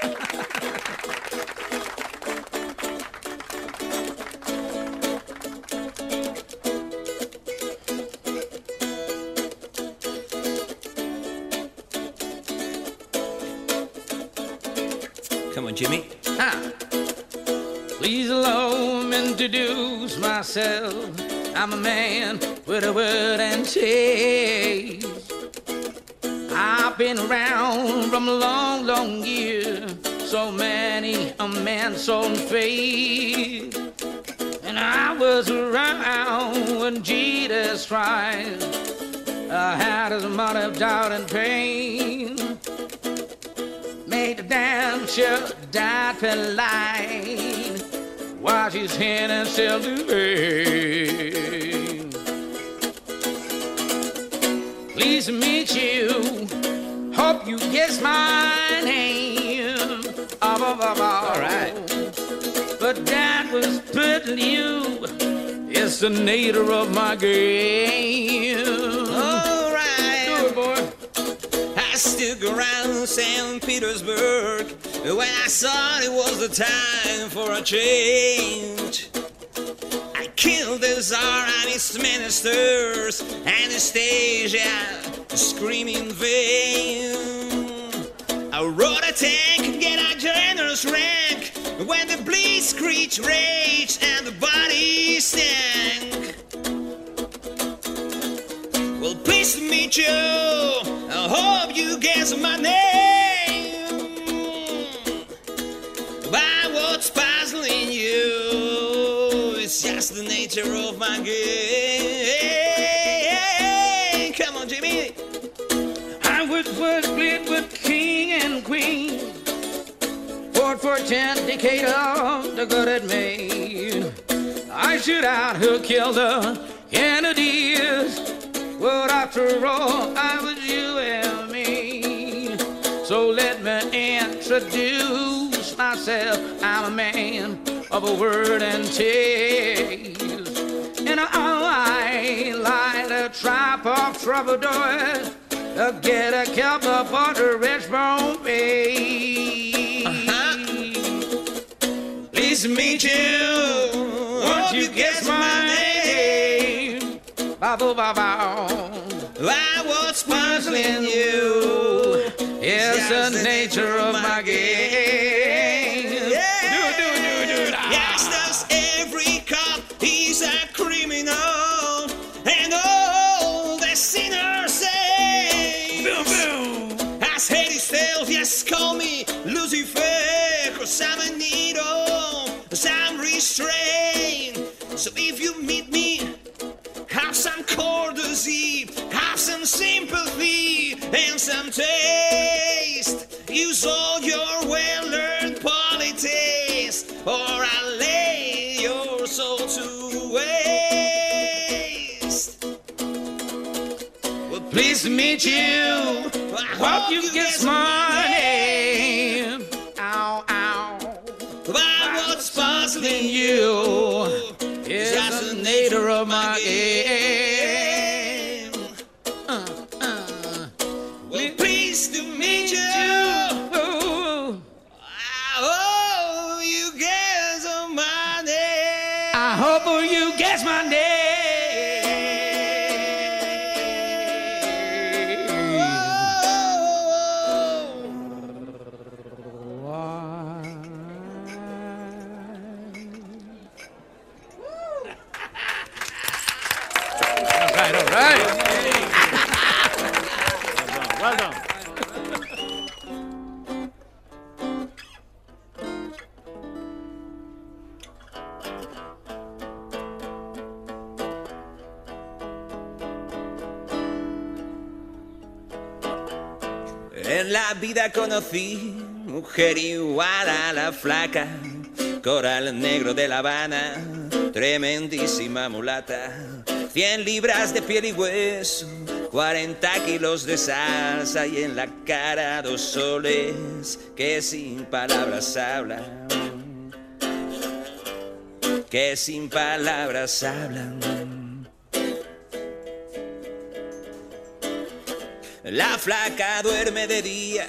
Come on, Jimmy. Ah. Please allow me to introduce myself. I'm a man with a word and taste. I've been around from a long, long year. So many a man so faith. And I was around when Jesus tried. I had his amount of doubt and pain. Made the damn sure died for life. Wash his hand and vein. Pleased to meet you. Hope you guess my name. All right. But that was putting you. It's the nature of my game. All right. Do it, boy. I stuck around St. Petersburg when I thought it was the time for a change. The Tsar and his ministers, Anastasia, screaming vain. I rode a tank, get a generous rank when the screech raged and the bodies stank. Well, pleased to meet you. I hope you guess my name. Nature of my game. Come on, Jimmy. I was was split with king and queen. Fought for ten decade of the good it made. I shoot out who killed the Kennedys. But after all, I was you and me. So let me introduce myself. I'm a man of a word and in an eye light a trap of troubadours uh-huh. to get a cup of butter rich bone pay. Please meet you. Won't you guess my name? Bow, bow, bow, bow. I was puzzling you. Yes, the nature of my game. Meet me, have some courtesy, have some sympathy, and some taste. Use all your well learned politics, or I'll lay your soul to waste. Well, Pleased to meet you. I Hope you guess my name. Ow ow. By what's puzzling you. It's It's just the the nature of my game. game. Uh, uh. Well, pleased to meet you. Ooh. I hope you guess my name. I hope you guess my name. En la vida conocí mujer igual a la flaca, coral negro de La Habana, tremendísima mulata, 100 libras de piel y hueso, 40 kilos de salsa y en la cara dos soles que sin palabras hablan, que sin palabras hablan. La flaca duerme de día,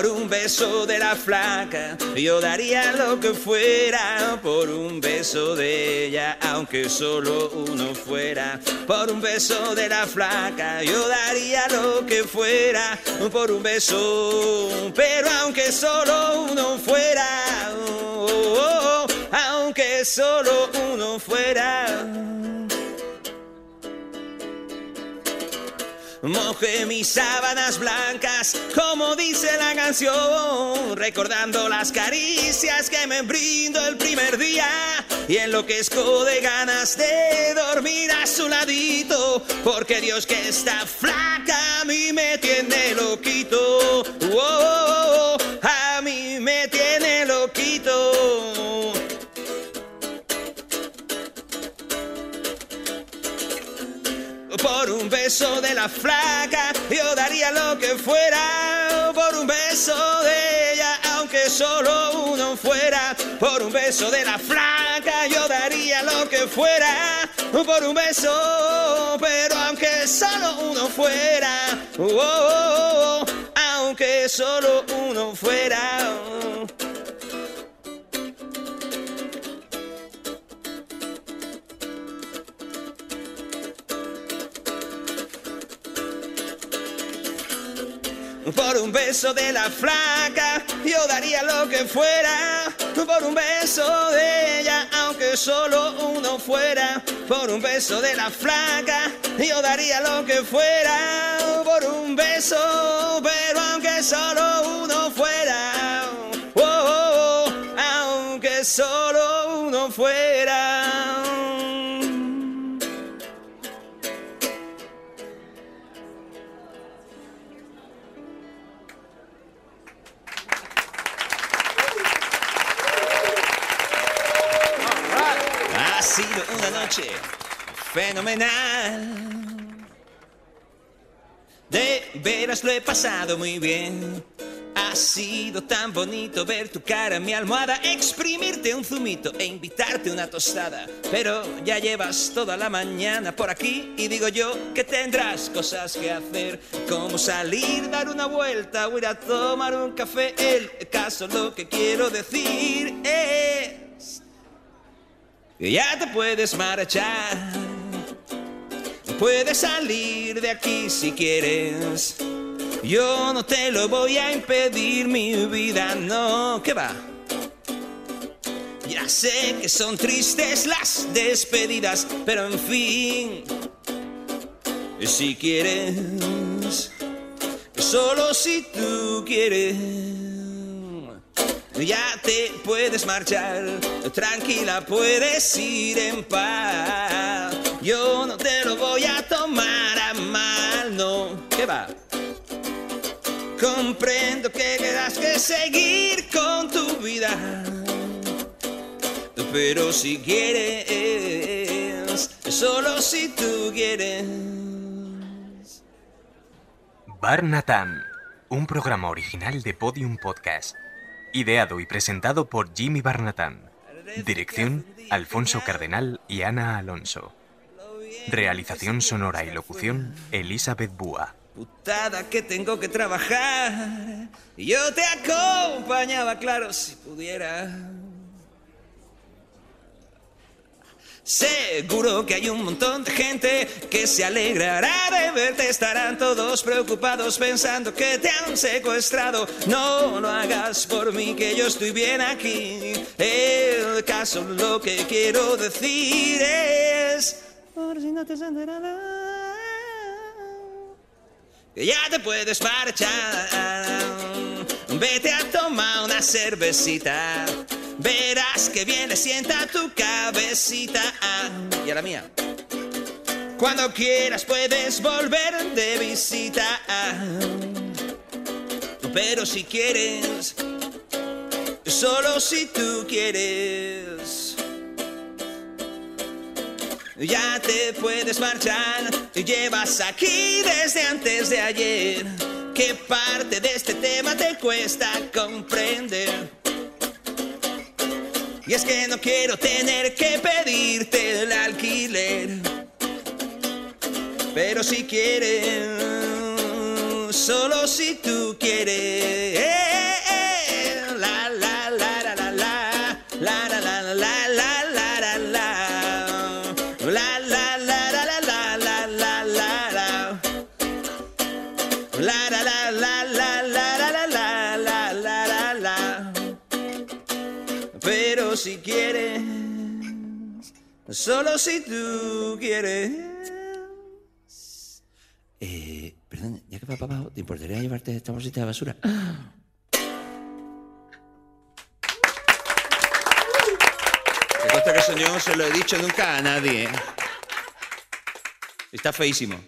Por un beso de la flaca, yo daría lo que fuera. Por un beso de ella, aunque solo uno fuera. Por un beso de la flaca, yo daría lo que fuera. Por un beso, pero aunque solo uno fuera. Oh, oh, oh, aunque solo uno fuera. Mojé mis sábanas blancas, como dice la canción, recordando las caricias que me brindo el primer día. Y enloquezco de ganas de dormir a su ladito, porque Dios que está flaca a mí me tiene loquito, Por un beso de la flaca, yo daría lo que fuera. Por un beso de ella, aunque solo uno fuera. Por un beso de la flaca, yo daría lo que fuera. Por un beso, pero aunque solo uno fuera. Oh, oh, oh, aunque solo uno fuera. Un beso de la flaca, yo daría lo que fuera. Por un beso de ella, aunque solo uno fuera. Por un beso de la flaca, yo daría lo que fuera. Por un beso, pero aunque solo uno fuera. Oh, oh, oh, aunque solo uno fuera. Noche fenomenal. De veras lo he pasado muy bien. Ha sido tan bonito ver tu cara en mi almohada, exprimirte un zumito e invitarte una tostada. Pero ya llevas toda la mañana por aquí y digo yo que tendrás cosas que hacer, como salir, dar una vuelta o ir a tomar un café. El caso, lo que quiero decir es ya te puedes marchar. Puedes salir de aquí si quieres. Yo no te lo voy a impedir, mi vida, no, que va. Ya sé que son tristes las despedidas, pero en fin, si quieres, solo si tú quieres. Ya te puedes marchar, tranquila puedes ir en paz. Yo no te lo voy a tomar a mal, no. ¿Qué va? Comprendo que quieras que seguir con tu vida. Pero si quieres, solo si tú quieres. Barnatan, un programa original de Podium Podcast. Ideado y presentado por Jimmy Barnatan. Dirección, Alfonso Cardenal y Ana Alonso. Realización sonora y locución, Elizabeth Búa. Putada que tengo que trabajar. Yo te acompañaba, claro, si pudiera. Seguro que hay un montón de gente que se alegrará de verte. Estarán todos preocupados pensando que te han secuestrado. No lo hagas por mí, que yo estoy bien aquí. El caso, lo que quiero decir es. Por si no te enterado, que ya te puedes marchar. Vete a tomar cervecita. Verás que bien le sienta tu cabecita. Ah, y a la mía. Cuando quieras puedes volver de visita. Ah, pero si quieres, solo si tú quieres. ya te puedes marchar. Llevas aquí desde antes de ayer. ¿Qué parte de este tema te cuesta comprender? Y es que no quiero tener que pedirte el alquiler. Pero si quieres, solo si tú quieres. Solo si tú quieres eh, perdón, ya que va para abajo, ¿te importaría llevarte esta bolsita de basura? Me consta que eso no se lo he dicho nunca a nadie. ¿eh? Está feísimo.